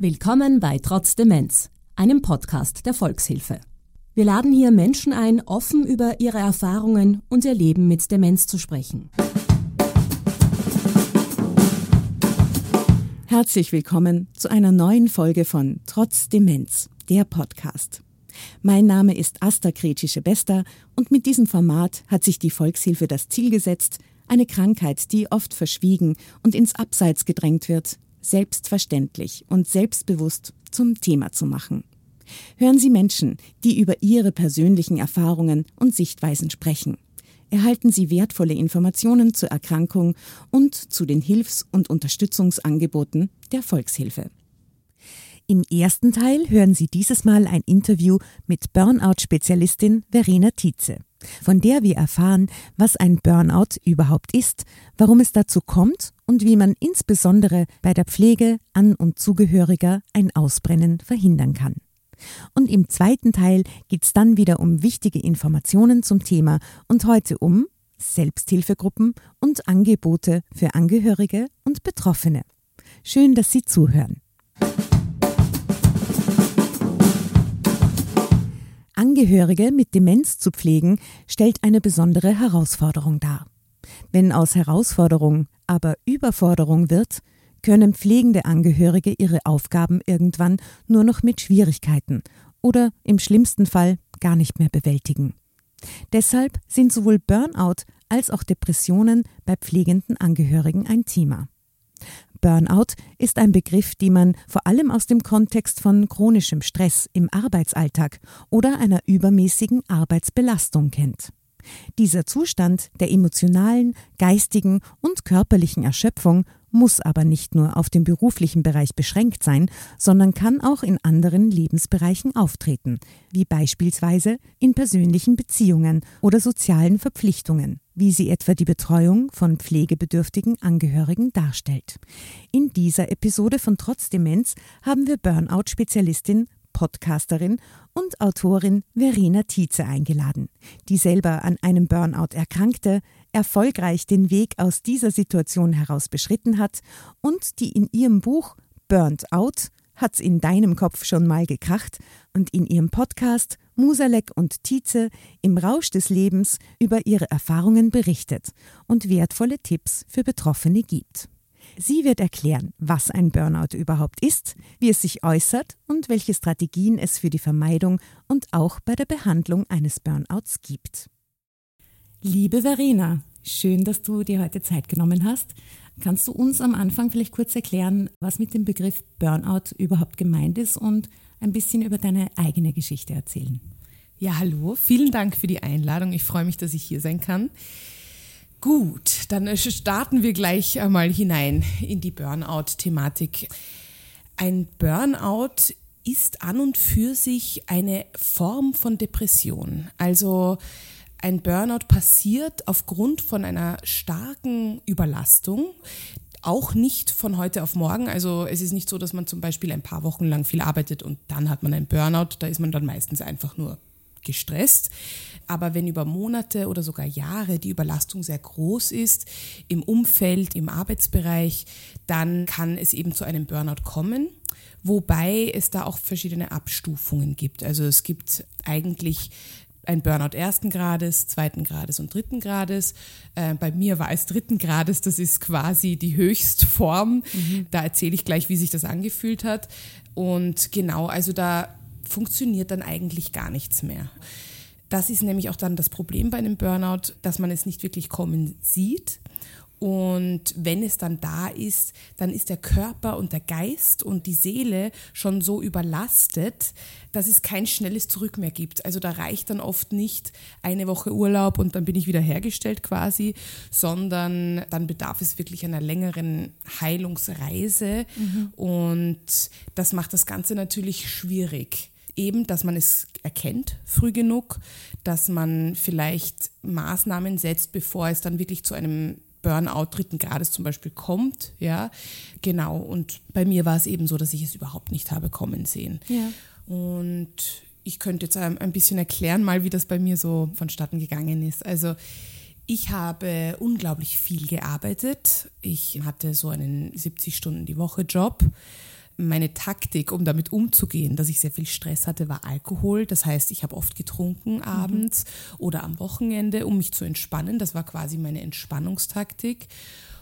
Willkommen bei Trotz Demenz, einem Podcast der Volkshilfe. Wir laden hier Menschen ein, offen über ihre Erfahrungen und ihr Leben mit Demenz zu sprechen. Herzlich willkommen zu einer neuen Folge von Trotz Demenz, der Podcast. Mein Name ist Asta Kretsche-Bester und mit diesem Format hat sich die Volkshilfe das Ziel gesetzt, eine Krankheit, die oft verschwiegen und ins Abseits gedrängt wird, selbstverständlich und selbstbewusst zum Thema zu machen. Hören Sie Menschen, die über ihre persönlichen Erfahrungen und Sichtweisen sprechen. Erhalten Sie wertvolle Informationen zur Erkrankung und zu den Hilfs- und Unterstützungsangeboten der Volkshilfe. Im ersten Teil hören Sie dieses Mal ein Interview mit Burnout-Spezialistin Verena Tietze, von der wir erfahren, was ein Burnout überhaupt ist, warum es dazu kommt und wie man insbesondere bei der Pflege an und Zugehöriger ein Ausbrennen verhindern kann. Und im zweiten Teil geht's dann wieder um wichtige Informationen zum Thema und heute um Selbsthilfegruppen und Angebote für Angehörige und Betroffene. Schön, dass Sie zuhören. Angehörige mit Demenz zu pflegen, stellt eine besondere Herausforderung dar. Wenn aus Herausforderung aber Überforderung wird, können pflegende Angehörige ihre Aufgaben irgendwann nur noch mit Schwierigkeiten oder im schlimmsten Fall gar nicht mehr bewältigen. Deshalb sind sowohl Burnout als auch Depressionen bei pflegenden Angehörigen ein Thema. Burnout ist ein Begriff, den man vor allem aus dem Kontext von chronischem Stress im Arbeitsalltag oder einer übermäßigen Arbeitsbelastung kennt. Dieser Zustand der emotionalen, geistigen und körperlichen Erschöpfung muss aber nicht nur auf den beruflichen Bereich beschränkt sein, sondern kann auch in anderen Lebensbereichen auftreten, wie beispielsweise in persönlichen Beziehungen oder sozialen Verpflichtungen, wie sie etwa die Betreuung von pflegebedürftigen Angehörigen darstellt. In dieser Episode von Trotz Demenz haben wir Burnout-Spezialistin Podcasterin und Autorin Verena Tietze eingeladen, die selber an einem Burnout erkrankte, erfolgreich den Weg aus dieser Situation heraus beschritten hat und die in ihrem Buch Burnt Out hat's in deinem Kopf schon mal gekracht und in ihrem Podcast Musalek und Tietze im Rausch des Lebens über ihre Erfahrungen berichtet und wertvolle Tipps für Betroffene gibt. Sie wird erklären, was ein Burnout überhaupt ist, wie es sich äußert und welche Strategien es für die Vermeidung und auch bei der Behandlung eines Burnouts gibt. Liebe Verena, schön, dass du dir heute Zeit genommen hast. Kannst du uns am Anfang vielleicht kurz erklären, was mit dem Begriff Burnout überhaupt gemeint ist und ein bisschen über deine eigene Geschichte erzählen? Ja, hallo, vielen Dank für die Einladung. Ich freue mich, dass ich hier sein kann. Gut, dann starten wir gleich einmal hinein in die Burnout-Thematik. Ein Burnout ist an und für sich eine Form von Depression. Also ein Burnout passiert aufgrund von einer starken Überlastung, auch nicht von heute auf morgen. Also es ist nicht so, dass man zum Beispiel ein paar Wochen lang viel arbeitet und dann hat man ein Burnout. Da ist man dann meistens einfach nur gestresst. Aber wenn über Monate oder sogar Jahre die Überlastung sehr groß ist, im Umfeld, im Arbeitsbereich, dann kann es eben zu einem Burnout kommen. Wobei es da auch verschiedene Abstufungen gibt. Also es gibt eigentlich ein Burnout ersten Grades, zweiten Grades und dritten Grades. Äh, bei mir war es dritten Grades, das ist quasi die Höchstform. Mhm. Da erzähle ich gleich, wie sich das angefühlt hat. Und genau, also da funktioniert dann eigentlich gar nichts mehr. Das ist nämlich auch dann das Problem bei einem Burnout, dass man es nicht wirklich kommen sieht. Und wenn es dann da ist, dann ist der Körper und der Geist und die Seele schon so überlastet, dass es kein schnelles Zurück mehr gibt. Also da reicht dann oft nicht eine Woche Urlaub und dann bin ich wieder hergestellt quasi, sondern dann bedarf es wirklich einer längeren Heilungsreise. Mhm. Und das macht das Ganze natürlich schwierig eben, dass man es erkennt früh genug, dass man vielleicht Maßnahmen setzt, bevor es dann wirklich zu einem Burnout dritten Grades zum Beispiel kommt, ja, genau. Und bei mir war es eben so, dass ich es überhaupt nicht habe kommen sehen. Ja. Und ich könnte jetzt ein bisschen erklären, mal wie das bei mir so vonstatten gegangen ist. Also ich habe unglaublich viel gearbeitet. Ich hatte so einen 70 Stunden die Woche Job meine Taktik, um damit umzugehen, dass ich sehr viel Stress hatte, war Alkohol. Das heißt, ich habe oft getrunken abends mhm. oder am Wochenende, um mich zu entspannen. Das war quasi meine Entspannungstaktik.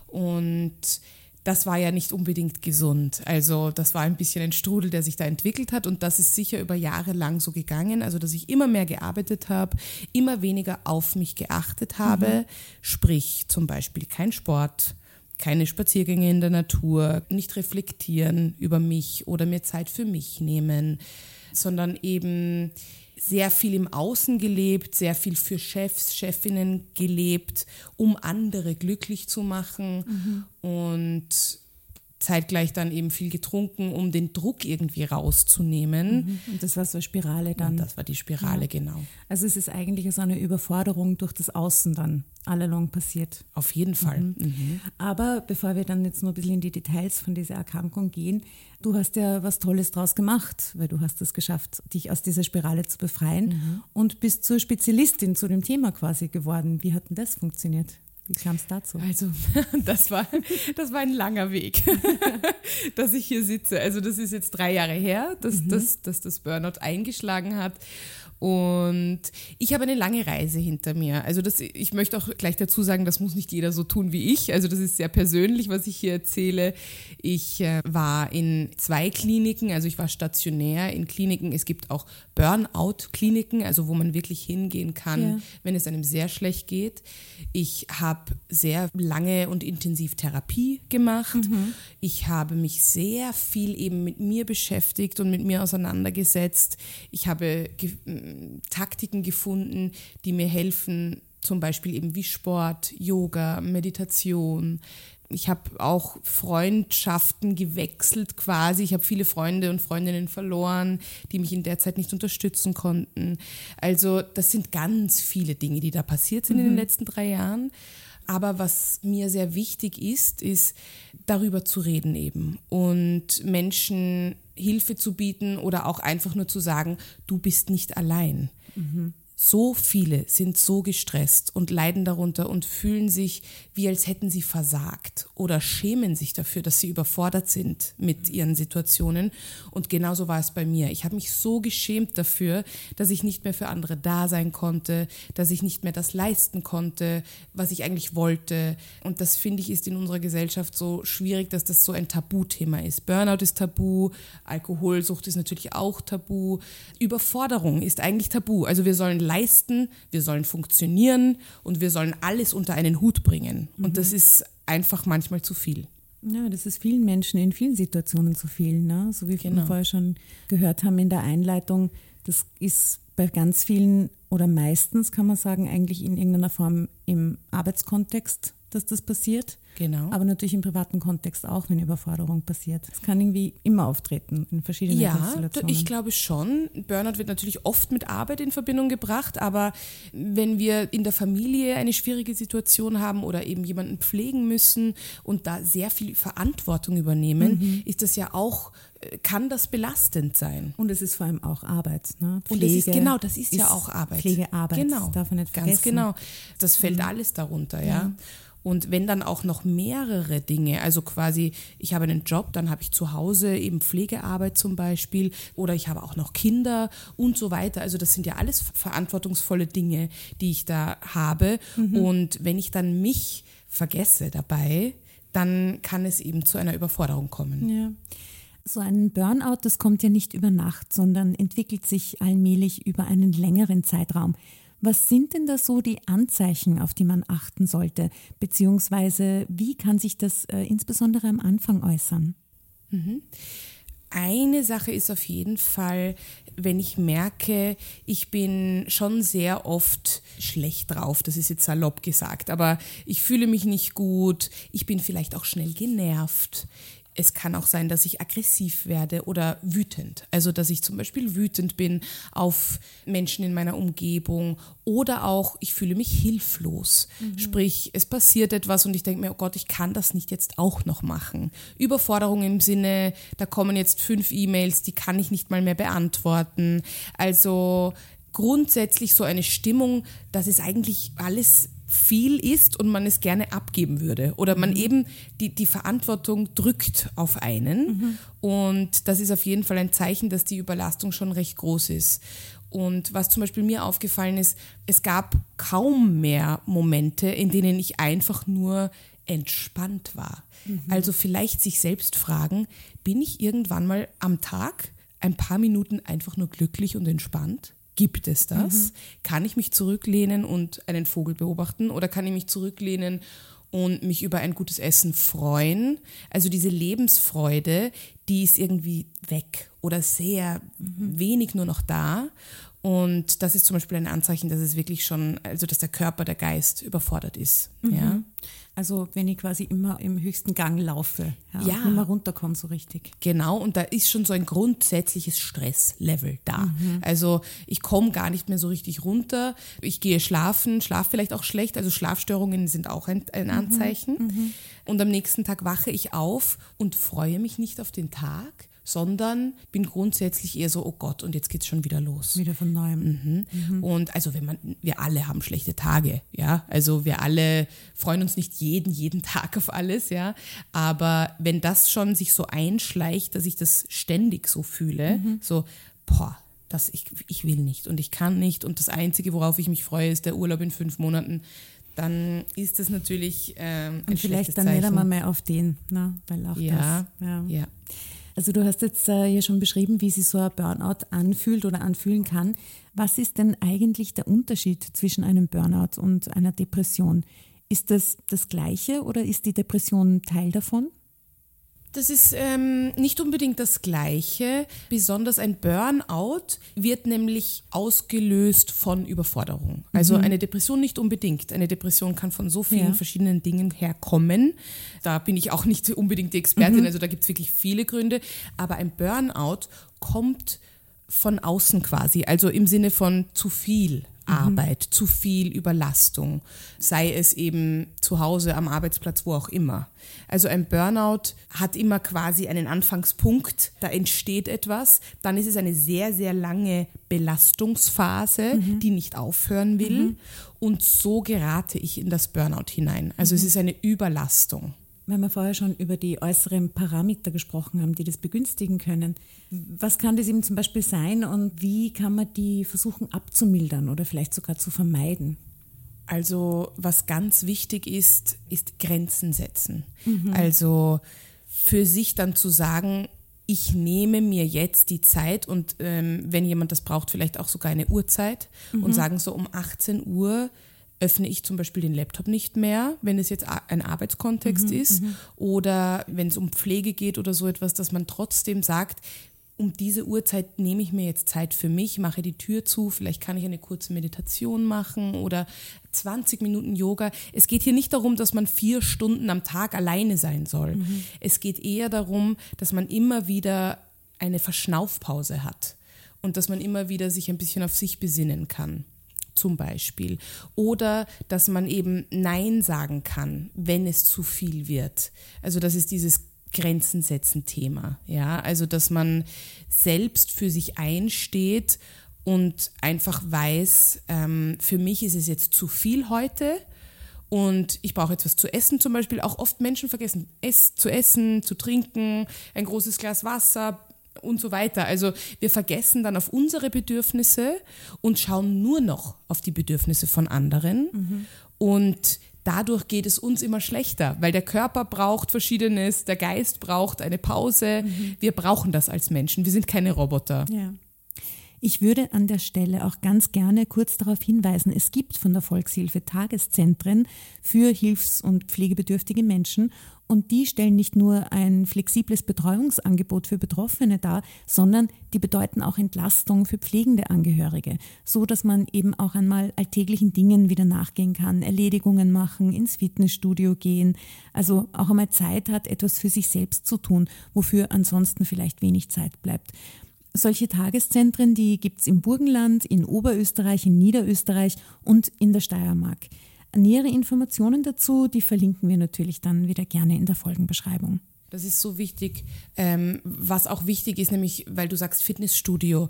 Und das war ja nicht unbedingt gesund. Also das war ein bisschen ein Strudel, der sich da entwickelt hat und das ist sicher über Jahre lang so gegangen. Also dass ich immer mehr gearbeitet habe, immer weniger auf mich geachtet habe, mhm. sprich zum Beispiel kein Sport, keine Spaziergänge in der Natur, nicht reflektieren über mich oder mir Zeit für mich nehmen, sondern eben sehr viel im Außen gelebt, sehr viel für Chefs, Chefinnen gelebt, um andere glücklich zu machen mhm. und zeitgleich dann eben viel getrunken, um den Druck irgendwie rauszunehmen. Mhm. Und das war so eine Spirale dann. Und das war die Spirale, ja. genau. Also es ist eigentlich so eine Überforderung durch das Außen dann allalong passiert. Auf jeden Fall. Mhm. Mhm. Aber bevor wir dann jetzt noch ein bisschen in die Details von dieser Erkrankung gehen, du hast ja was Tolles draus gemacht, weil du hast es geschafft, dich aus dieser Spirale zu befreien mhm. und bist zur Spezialistin zu dem Thema quasi geworden. Wie hat denn das funktioniert? Wie kam es dazu? Also, das war, das war ein langer Weg, dass ich hier sitze. Also, das ist jetzt drei Jahre her, dass, mhm. dass, dass das Burnout eingeschlagen hat. Und ich habe eine lange Reise hinter mir. Also das, ich möchte auch gleich dazu sagen, das muss nicht jeder so tun wie ich. Also das ist sehr persönlich, was ich hier erzähle. Ich äh, war in zwei Kliniken, also ich war stationär in Kliniken. Es gibt auch Burnout-Kliniken, also wo man wirklich hingehen kann, ja. wenn es einem sehr schlecht geht. Ich habe sehr lange und intensiv Therapie gemacht. Mhm. Ich habe mich sehr viel eben mit mir beschäftigt und mit mir auseinandergesetzt. Ich habe Taktiken gefunden, die mir helfen, zum Beispiel eben wie Sport, Yoga, Meditation. Ich habe auch Freundschaften gewechselt quasi. Ich habe viele Freunde und Freundinnen verloren, die mich in der Zeit nicht unterstützen konnten. Also das sind ganz viele Dinge, die da passiert sind mhm. in den mhm. letzten drei Jahren. Aber was mir sehr wichtig ist, ist darüber zu reden eben und Menschen Hilfe zu bieten oder auch einfach nur zu sagen, du bist nicht allein. Mhm. So viele sind so gestresst und leiden darunter und fühlen sich, wie als hätten sie versagt oder schämen sich dafür, dass sie überfordert sind mit ihren Situationen. Und genauso war es bei mir. Ich habe mich so geschämt dafür, dass ich nicht mehr für andere da sein konnte, dass ich nicht mehr das leisten konnte, was ich eigentlich wollte. Und das finde ich ist in unserer Gesellschaft so schwierig, dass das so ein Tabuthema ist. Burnout ist tabu, Alkoholsucht ist natürlich auch tabu, Überforderung ist eigentlich tabu. Also wir sollen leisten, wir sollen funktionieren und wir sollen alles unter einen Hut bringen. Mhm. Und das ist einfach manchmal zu viel. Ja, das ist vielen Menschen in vielen Situationen zu viel. Ne? So wie genau. wir vorher schon gehört haben in der Einleitung, das ist bei ganz vielen oder meistens kann man sagen, eigentlich in irgendeiner Form im Arbeitskontext dass das passiert. Genau. Aber natürlich im privaten Kontext auch, wenn Überforderung passiert. Es kann irgendwie immer auftreten in verschiedenen ja, Konstellationen. Ja, ich glaube schon. Burnout wird natürlich oft mit Arbeit in Verbindung gebracht, aber wenn wir in der Familie eine schwierige Situation haben oder eben jemanden pflegen müssen und da sehr viel Verantwortung übernehmen, mhm. ist das ja auch kann das belastend sein. Und es ist vor allem auch Arbeit. Ne? Pflege und es ist genau, das ist, ist ja auch Arbeit. Pflegearbeit, genau. darf man nicht vergessen. Ganz genau. Das fällt mhm. alles darunter, ja. ja. Und wenn dann auch noch mehrere Dinge, also quasi, ich habe einen Job, dann habe ich zu Hause eben Pflegearbeit zum Beispiel oder ich habe auch noch Kinder und so weiter. Also das sind ja alles verantwortungsvolle Dinge, die ich da habe. Mhm. Und wenn ich dann mich vergesse dabei, dann kann es eben zu einer Überforderung kommen. Ja. So ein Burnout, das kommt ja nicht über Nacht, sondern entwickelt sich allmählich über einen längeren Zeitraum. Was sind denn da so die Anzeichen, auf die man achten sollte? Beziehungsweise wie kann sich das äh, insbesondere am Anfang äußern? Mhm. Eine Sache ist auf jeden Fall, wenn ich merke, ich bin schon sehr oft schlecht drauf, das ist jetzt salopp gesagt, aber ich fühle mich nicht gut, ich bin vielleicht auch schnell genervt, es kann auch sein, dass ich aggressiv werde oder wütend. Also, dass ich zum Beispiel wütend bin auf Menschen in meiner Umgebung oder auch, ich fühle mich hilflos. Mhm. Sprich, es passiert etwas und ich denke mir, oh Gott, ich kann das nicht jetzt auch noch machen. Überforderung im Sinne, da kommen jetzt fünf E-Mails, die kann ich nicht mal mehr beantworten. Also, grundsätzlich so eine Stimmung, dass es eigentlich alles viel ist und man es gerne abgeben würde. Oder man mhm. eben die, die Verantwortung drückt auf einen. Mhm. Und das ist auf jeden Fall ein Zeichen, dass die Überlastung schon recht groß ist. Und was zum Beispiel mir aufgefallen ist, es gab kaum mehr Momente, in denen ich einfach nur entspannt war. Mhm. Also vielleicht sich selbst fragen, bin ich irgendwann mal am Tag ein paar Minuten einfach nur glücklich und entspannt? Gibt es das? Mhm. Kann ich mich zurücklehnen und einen Vogel beobachten oder kann ich mich zurücklehnen und mich über ein gutes Essen freuen? Also diese Lebensfreude, die ist irgendwie weg oder sehr mhm. wenig nur noch da. Und das ist zum Beispiel ein Anzeichen, dass es wirklich schon, also dass der Körper, der Geist überfordert ist. Mhm. Ja. Also wenn ich quasi immer im höchsten Gang laufe, ja, ja. immer runterkomme so richtig. Genau, und da ist schon so ein grundsätzliches Stresslevel da. Mhm. Also ich komme gar nicht mehr so richtig runter. Ich gehe schlafen, schlafe vielleicht auch schlecht. Also Schlafstörungen sind auch ein, ein mhm. Anzeichen. Mhm. Und am nächsten Tag wache ich auf und freue mich nicht auf den Tag, sondern bin grundsätzlich eher so, oh Gott, und jetzt geht es schon wieder los. Wieder von neuem. Mhm. Mhm. Und also wenn man, wir alle haben schlechte Tage, ja. Also wir alle freuen uns nicht jeden, jeden Tag auf alles, ja. Aber wenn das schon sich so einschleicht, dass ich das ständig so fühle, mhm. so, boah, das, ich, ich will nicht und ich kann nicht und das Einzige, worauf ich mich freue, ist der Urlaub in fünf Monaten dann ist das natürlich ähm, ein Und vielleicht dann nicht einmal mehr auf den, ne? weil auch ja, das. Ja. ja. Also du hast jetzt äh, ja schon beschrieben, wie sich so ein Burnout anfühlt oder anfühlen kann. Was ist denn eigentlich der Unterschied zwischen einem Burnout und einer Depression? Ist das das gleiche oder ist die Depression Teil davon? Das ist ähm, nicht unbedingt das Gleiche. Besonders ein Burnout wird nämlich ausgelöst von Überforderung. Also mhm. eine Depression nicht unbedingt. Eine Depression kann von so vielen ja. verschiedenen Dingen herkommen. Da bin ich auch nicht unbedingt die Expertin. Mhm. Also da gibt es wirklich viele Gründe. Aber ein Burnout kommt von außen quasi, also im Sinne von zu viel Arbeit, mhm. zu viel Überlastung, sei es eben zu Hause, am Arbeitsplatz, wo auch immer. Also ein Burnout hat immer quasi einen Anfangspunkt, da entsteht etwas, dann ist es eine sehr, sehr lange Belastungsphase, mhm. die nicht aufhören will mhm. und so gerate ich in das Burnout hinein. Also es mhm. ist eine Überlastung wenn wir vorher schon über die äußeren Parameter gesprochen haben, die das begünstigen können, was kann das eben zum Beispiel sein und wie kann man die versuchen abzumildern oder vielleicht sogar zu vermeiden? Also was ganz wichtig ist, ist Grenzen setzen. Mhm. Also für sich dann zu sagen, ich nehme mir jetzt die Zeit und ähm, wenn jemand das braucht, vielleicht auch sogar eine Uhrzeit mhm. und sagen so um 18 Uhr öffne ich zum Beispiel den Laptop nicht mehr, wenn es jetzt ein Arbeitskontext mhm, ist mhm. oder wenn es um Pflege geht oder so etwas, dass man trotzdem sagt, um diese Uhrzeit nehme ich mir jetzt Zeit für mich, mache die Tür zu, vielleicht kann ich eine kurze Meditation machen oder 20 Minuten Yoga. Es geht hier nicht darum, dass man vier Stunden am Tag alleine sein soll. Mhm. Es geht eher darum, dass man immer wieder eine Verschnaufpause hat und dass man immer wieder sich ein bisschen auf sich besinnen kann zum Beispiel. Oder dass man eben Nein sagen kann, wenn es zu viel wird. Also das ist dieses Grenzen setzen Thema. Ja, also dass man selbst für sich einsteht und einfach weiß, ähm, für mich ist es jetzt zu viel heute und ich brauche jetzt was zu essen zum Beispiel. Auch oft Menschen vergessen, es zu essen, zu trinken, ein großes Glas Wasser, und so weiter. Also wir vergessen dann auf unsere Bedürfnisse und schauen nur noch auf die Bedürfnisse von anderen. Mhm. Und dadurch geht es uns immer schlechter, weil der Körper braucht Verschiedenes, der Geist braucht eine Pause. Mhm. Wir brauchen das als Menschen. Wir sind keine Roboter. Ja. Ich würde an der Stelle auch ganz gerne kurz darauf hinweisen, es gibt von der Volkshilfe Tageszentren für hilfs- und pflegebedürftige Menschen und die stellen nicht nur ein flexibles Betreuungsangebot für Betroffene dar, sondern die bedeuten auch Entlastung für pflegende Angehörige, so dass man eben auch einmal alltäglichen Dingen wieder nachgehen kann, Erledigungen machen, ins Fitnessstudio gehen, also auch einmal Zeit hat, etwas für sich selbst zu tun, wofür ansonsten vielleicht wenig Zeit bleibt. Solche Tageszentren, die gibt es im Burgenland, in Oberösterreich, in Niederösterreich und in der Steiermark. Nähere Informationen dazu, die verlinken wir natürlich dann wieder gerne in der Folgenbeschreibung. Das ist so wichtig. Ähm, was auch wichtig ist, nämlich, weil du sagst Fitnessstudio.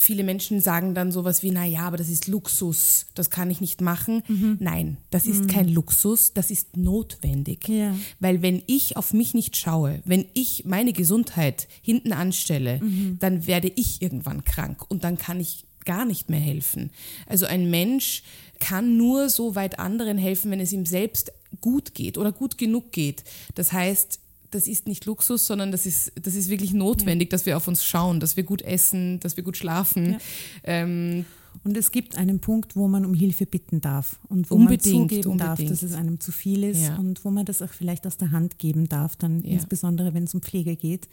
viele Menschen sagen dann sowas wie, na ja, aber das ist Luxus, das kann ich nicht machen. Mhm. Nein, das ist kein Luxus, das ist notwendig. Ja. Weil wenn ich auf mich nicht schaue, wenn ich meine Gesundheit hinten anstelle, Mhm. dann werde ich irgendwann krank und dann kann ich gar nicht mehr helfen. Also ein Mensch kann nur so weit anderen helfen, wenn es ihm selbst gut geht oder gut genug geht. Das heißt, das ist nicht Luxus, sondern das ist, das ist wirklich notwendig, dass wir auf uns schauen, dass wir gut essen, dass wir gut schlafen. Ja. Ähm, Und es gibt einen Punkt, wo man um Hilfe bitten darf und wo Unbedingt, man zugeben darf, unbedingt. dass es einem zu viel ist Ja. und wo man das auch vielleicht aus der Hand geben darf, dann Ja. insbesondere wenn es um Pflege geht,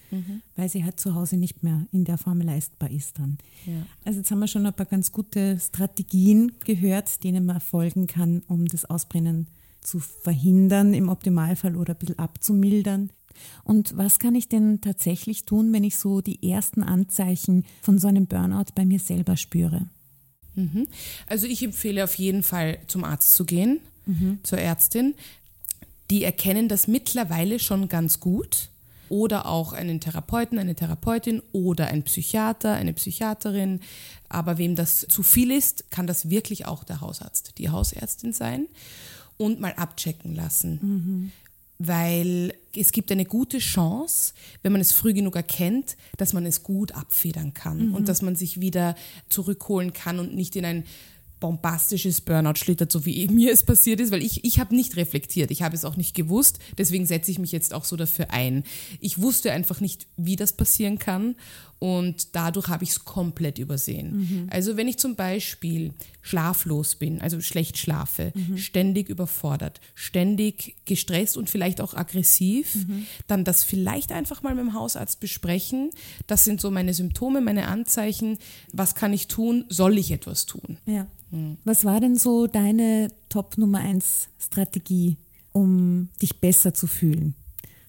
weil sie halt zu Hause nicht mehr in der Form leistbar ist dann. Ja. Also jetzt haben wir schon ein paar ganz gute Strategien gehört, denen man folgen kann, um das Ausbrennen zu verhindern im Optimalfall oder ein bisschen abzumildern. Und was kann ich denn tatsächlich tun, wenn ich so die ersten Anzeichen von so einem Burnout bei mir selber spüre? Mhm. Also ich empfehle auf jeden Fall zum Arzt zu gehen, zur Ärztin. Die erkennen das mittlerweile schon ganz gut. Oder auch einen Therapeuten, eine Therapeutin oder ein Psychiater, eine Psychiaterin. Aber wem das zu viel ist, kann das wirklich auch der Hausarzt, die Hausärztin sein und mal abchecken lassen. Weil es gibt eine gute Chance, wenn man es früh genug erkennt, dass man es gut abfedern kann und dass man sich wieder zurückholen kann und nicht in ein bombastisches Burnout schlittert, so wie mir es passiert ist, weil ich, ich habe nicht reflektiert, ich habe es auch nicht gewusst, deswegen setze ich mich jetzt auch so dafür ein. Ich wusste einfach nicht, wie das passieren kann und dadurch habe ich es komplett übersehen. Also wenn ich zum Beispiel schlaflos bin, also schlecht schlafe, ständig überfordert, ständig gestresst und vielleicht auch aggressiv, dann das vielleicht einfach mal mit dem Hausarzt besprechen. Das sind so meine Symptome, meine Anzeichen. Was kann ich tun? Soll ich etwas tun? Ja. Was war denn so deine Top Nummer 1 Strategie, um dich besser zu fühlen?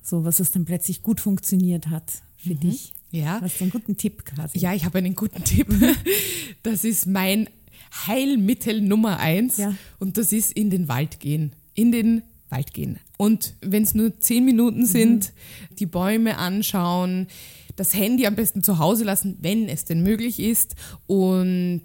So, was es dann plötzlich gut funktioniert hat für dich? Ja. Hast du einen guten Tipp quasi? Ja, ich habe einen guten Tipp. Das ist mein Heilmittel Nummer eins. Ja. Und das ist in den Wald gehen. In den Wald gehen. Und wenn es nur zehn Minuten sind, die Bäume anschauen, das Handy am besten zu Hause lassen, wenn es denn möglich ist. Und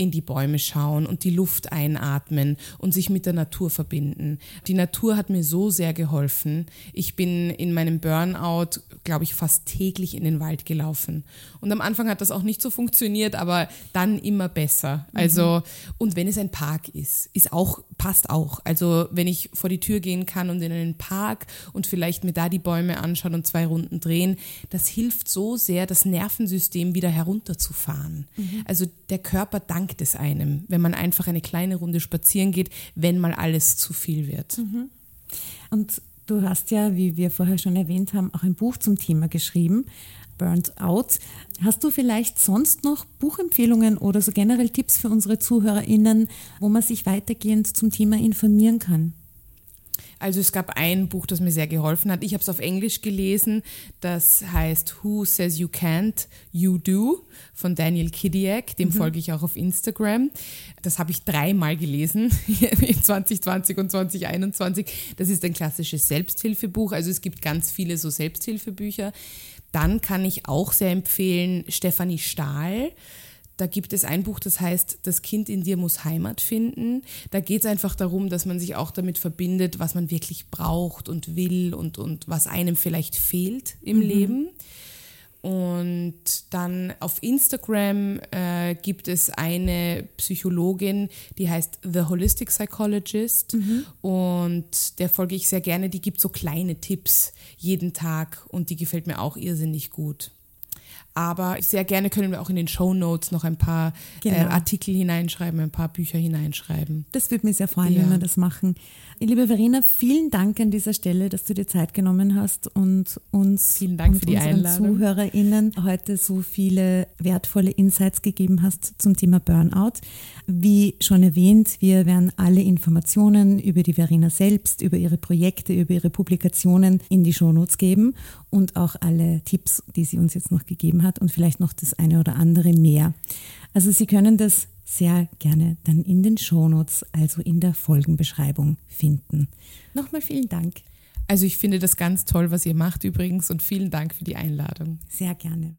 in die Bäume schauen und die Luft einatmen und sich mit der Natur verbinden. Die Natur hat mir so sehr geholfen. Ich bin in meinem Burnout, glaube ich, fast täglich in den Wald gelaufen. Und am Anfang hat das auch nicht so funktioniert, aber dann immer besser. Also, und wenn es ein Park ist, ist auch, passt auch. Also, wenn ich vor die Tür gehen kann und in einen Park und vielleicht mir da die Bäume anschauen und zwei Runden drehen, das hilft so sehr, das Nervensystem wieder herunterzufahren. Also, der Körper dankt es einem, wenn man einfach eine kleine Runde spazieren geht, wenn mal alles zu viel wird. Und du hast ja, wie wir vorher schon erwähnt haben, auch ein Buch zum Thema geschrieben, Burnt Out. Hast du vielleicht sonst noch Buchempfehlungen oder so generell Tipps für unsere ZuhörerInnen, wo man sich weitergehend zum Thema informieren kann? Also es gab ein Buch, das mir sehr geholfen hat. Ich habe es auf Englisch gelesen. Das heißt Who Says You Can't, You Do von Daniel Kidiak. Dem folge ich auch auf Instagram. Das habe ich dreimal gelesen in 2020 und 2021. Das ist ein klassisches Selbsthilfebuch. Also es gibt ganz viele so Selbsthilfebücher. Dann kann ich auch sehr empfehlen Stefanie Stahl. Da gibt es ein Buch, das heißt, das Kind in dir muss Heimat finden. Da geht es einfach darum, dass man sich auch damit verbindet, was man wirklich braucht und will und, und was einem vielleicht fehlt im Leben. Und dann auf Instagram äh, gibt es eine Psychologin, die heißt The Holistic Psychologist. Und der folge ich sehr gerne. Die gibt so kleine Tipps jeden Tag und die gefällt mir auch irrsinnig gut. Aber sehr gerne können wir auch in den Show Notes noch ein paar Genau. äh, Artikel hineinschreiben, ein paar Bücher hineinschreiben. Das würde mich sehr freuen, Ja. wenn wir das machen. Liebe Verena, vielen Dank an dieser Stelle, dass du dir Zeit genommen hast und uns Vielen Dank und für die unseren Einladung. ZuhörerInnen heute so viele wertvolle Insights gegeben hast zum Thema Burnout. Wie schon erwähnt, wir werden alle Informationen über die Verena selbst, über ihre Projekte, über ihre Publikationen in die Shownotes geben und auch alle Tipps, die sie uns jetzt noch gegeben hat und vielleicht noch das eine oder andere mehr. Also Sie können das sehr gerne dann in den Shownotes, also in der Folgenbeschreibung finden. Nochmal vielen Dank. Also ich finde das ganz toll, was ihr macht übrigens und vielen Dank für die Einladung. Sehr gerne.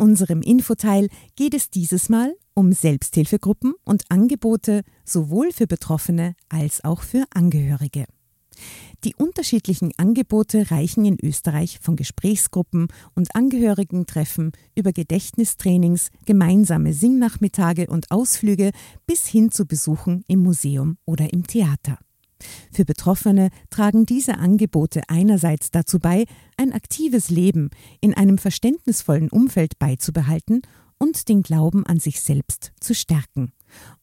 unserem Infoteil geht es dieses Mal um Selbsthilfegruppen und Angebote sowohl für Betroffene als auch für Angehörige. Die unterschiedlichen Angebote reichen in Österreich von Gesprächsgruppen und Angehörigentreffen über Gedächtnistrainings, gemeinsame Singnachmittage und Ausflüge bis hin zu Besuchen im Museum oder im Theater. Für Betroffene tragen diese Angebote einerseits dazu bei, ein aktives Leben in einem verständnisvollen Umfeld beizubehalten und den Glauben an sich selbst zu stärken.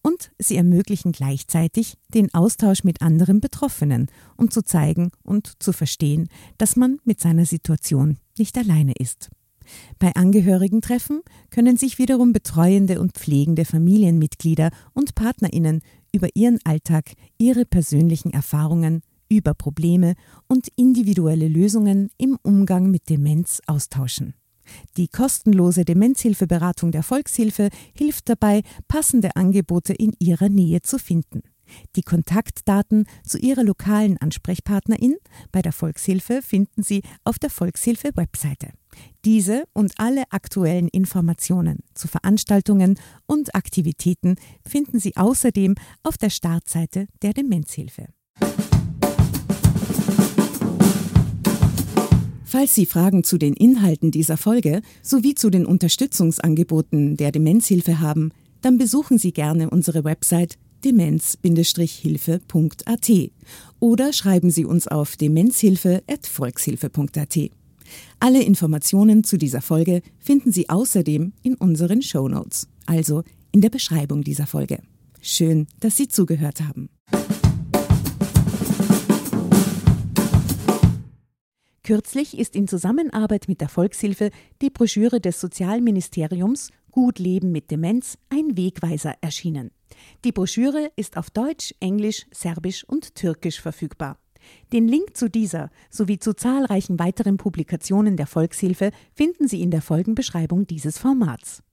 Und sie ermöglichen gleichzeitig den Austausch mit anderen Betroffenen, um zu zeigen und zu verstehen, dass man mit seiner Situation nicht alleine ist. Bei Angehörigentreffen können sich wiederum betreuende und pflegende Familienmitglieder und Partnerinnen über ihren Alltag, ihre persönlichen Erfahrungen, über Probleme und individuelle Lösungen im Umgang mit Demenz austauschen. Die kostenlose Demenzhilfeberatung der Volkshilfe hilft dabei, passende Angebote in ihrer Nähe zu finden. Die Kontaktdaten zu Ihrer lokalen Ansprechpartnerin bei der Volkshilfe finden Sie auf der Volkshilfe-Webseite. Diese und alle aktuellen Informationen zu Veranstaltungen und Aktivitäten finden Sie außerdem auf der Startseite der Demenzhilfe. Falls Sie Fragen zu den Inhalten dieser Folge sowie zu den Unterstützungsangeboten der Demenzhilfe haben, dann besuchen Sie gerne unsere Website demenz-hilfe.at oder schreiben Sie uns auf demenzhilfe.volkshilfe.at. Alle Informationen zu dieser Folge finden Sie außerdem in unseren Show Notes, also in der Beschreibung dieser Folge. Schön, dass Sie zugehört haben. Kürzlich ist in Zusammenarbeit mit der Volkshilfe die Broschüre des Sozialministeriums Gut Leben mit Demenz ein Wegweiser erschienen. Die Broschüre ist auf Deutsch, Englisch, Serbisch und Türkisch verfügbar. Den Link zu dieser sowie zu zahlreichen weiteren Publikationen der Volkshilfe finden Sie in der Folgenbeschreibung dieses Formats.